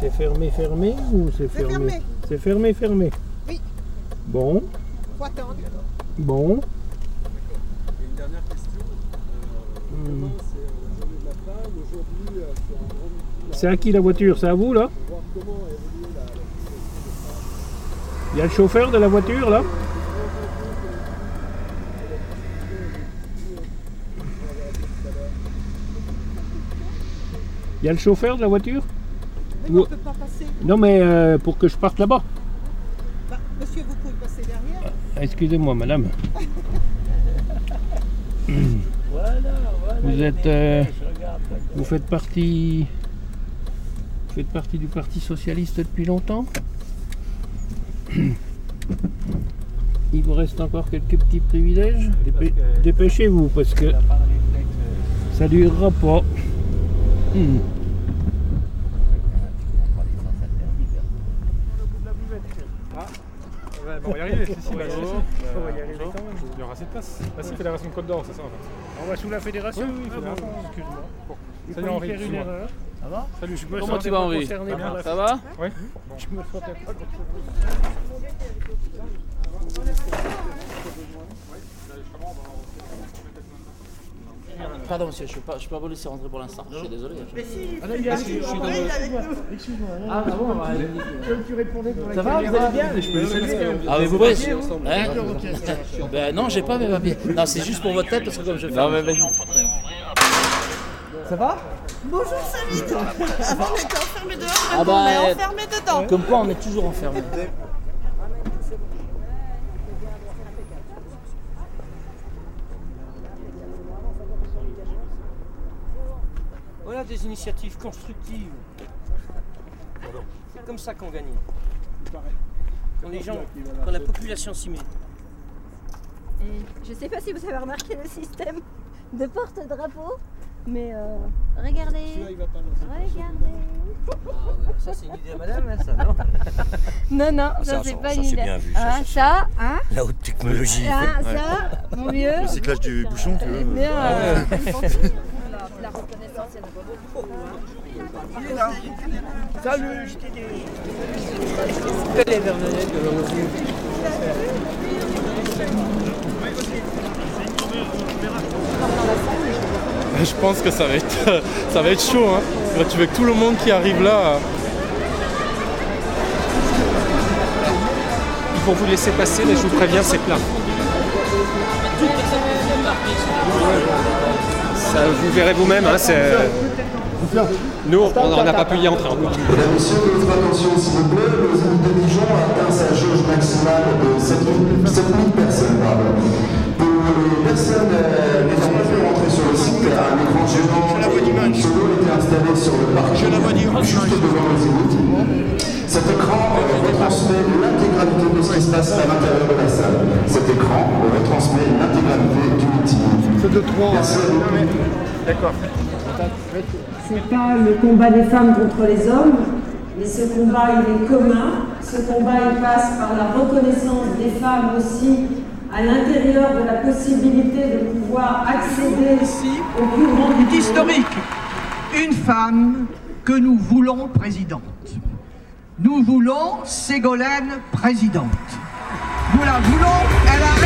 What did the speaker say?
C'est fermé, fermé ou c'est fermé? fermé. C'est fermé, fermé. Oui. Bon, Faut attendre. bon. Et une dernière question. Euh, Hmm. Demain, c'est la journée de la femme. Aujourd'hui, euh, c'est un grand meeting C'est à qui la voiture? C'est à vous là? voir comment la, la Il y a le chauffeur de la voiture là? Il y a le chauffeur de la voiture? Mais on Ou- ne peut pas passer. Non mais euh, pour que je parte là-bas. Bah, monsieur, vous pouvez passer derrière. Excusez-moi madame. Vous êtes... euh, vous faites partie... Vous faites partie du Parti Socialiste depuis longtemps? Il vous reste encore quelques petits privilèges Dépê- Dépêchez-vous parce que ça durera pas. Hmm. Ouais, bon, on va y arriver. Si, si, bah, Bonjour. si, si. On va y arriver bonjour. quand même. Il y aura assez de place. Bah, si, Fédération de Côte d'Or, c'est ça en fait. On va sous la fédération Oui, oui, Ah fédération. bon, excuse-moi. Henri, faire une excuse-moi. erreur. Salut, je me me sens- Comment tu vas pas Henri Ça va Oui. Je me sentais pas Pardon monsieur, je ne peux, pas- je peux pas vous laisser rentrer pour l'instant. Je suis désolé. Mais si, Ah, il y a- je suis dans le- Excuse-moi. Ah, ah bon, bah, Comme tu répondais pour la Ça va, vous allez bien Je peux saluer. Ah, mais vous. Hein ça va. Ben non, j'ai pas mes papiers. Non, c'est juste pour votre tête parce que comme je fais. Non, mais vas-y. Bonjour Samy Avant on était enfermés dehors, Ah maintenant bah, on est euh, enfermés dedans. Comme quoi, on est toujours enfermé. Voilà des initiatives constructives. C'est comme ça qu'on gagne. Quand les gens, quand la population s'y met. Et je sais pas si vous avez remarqué le système de porte-drapeau, mais euh, regardez, regardez. Ça c'est une idée à madame, hein, ça, non Non, non, ça, ça, c'est ça, pas ça, une c'est idée. bien vu, Ah, ça, ça, hein, La haute technologie. ah, Ouais. ça, mon vieux. Le cyclage du bouchon, tu veux. bien, Ah ouais. euh, la, la reconnaissance, il y en a pas beaucoup. Salut, je t'ai dit. Elle est Bernadette de l'Europe. Je pense que ça va être, ça va être chaud. Hein. Là, tu veux que tout le monde qui arrive là. euh, Ils vont vous laisser passer, mais je vous préviens, c'est plein. Vous verrez vous-même. Hein, Nous, on n'a pas pu y entrer encore. Votre attention s'il vous plaît, le de sa jauge maximale de 7000 7000 personnes. Les personnes n'ayant pas pu rentrer sur le site, un écran géant solo été installé sur le parking juste devant le zénith. Cet écran retransmet l'intégralité de ce qui se passe à l'intérieur de la salle. Cet écran retransmet l'intégralité du meeting. C'est de trois. Merci à vous. D'accord. C'est pas le combat des femmes contre les hommes, mais ce combat il est commun. Ce combat il passe par la reconnaissance des femmes aussi à l'intérieur de la possibilité de pouvoir accéder au plus grand historique. Une femme que nous voulons présidente. Nous voulons Ségolène présidente. Nous la voulons, elle arrive.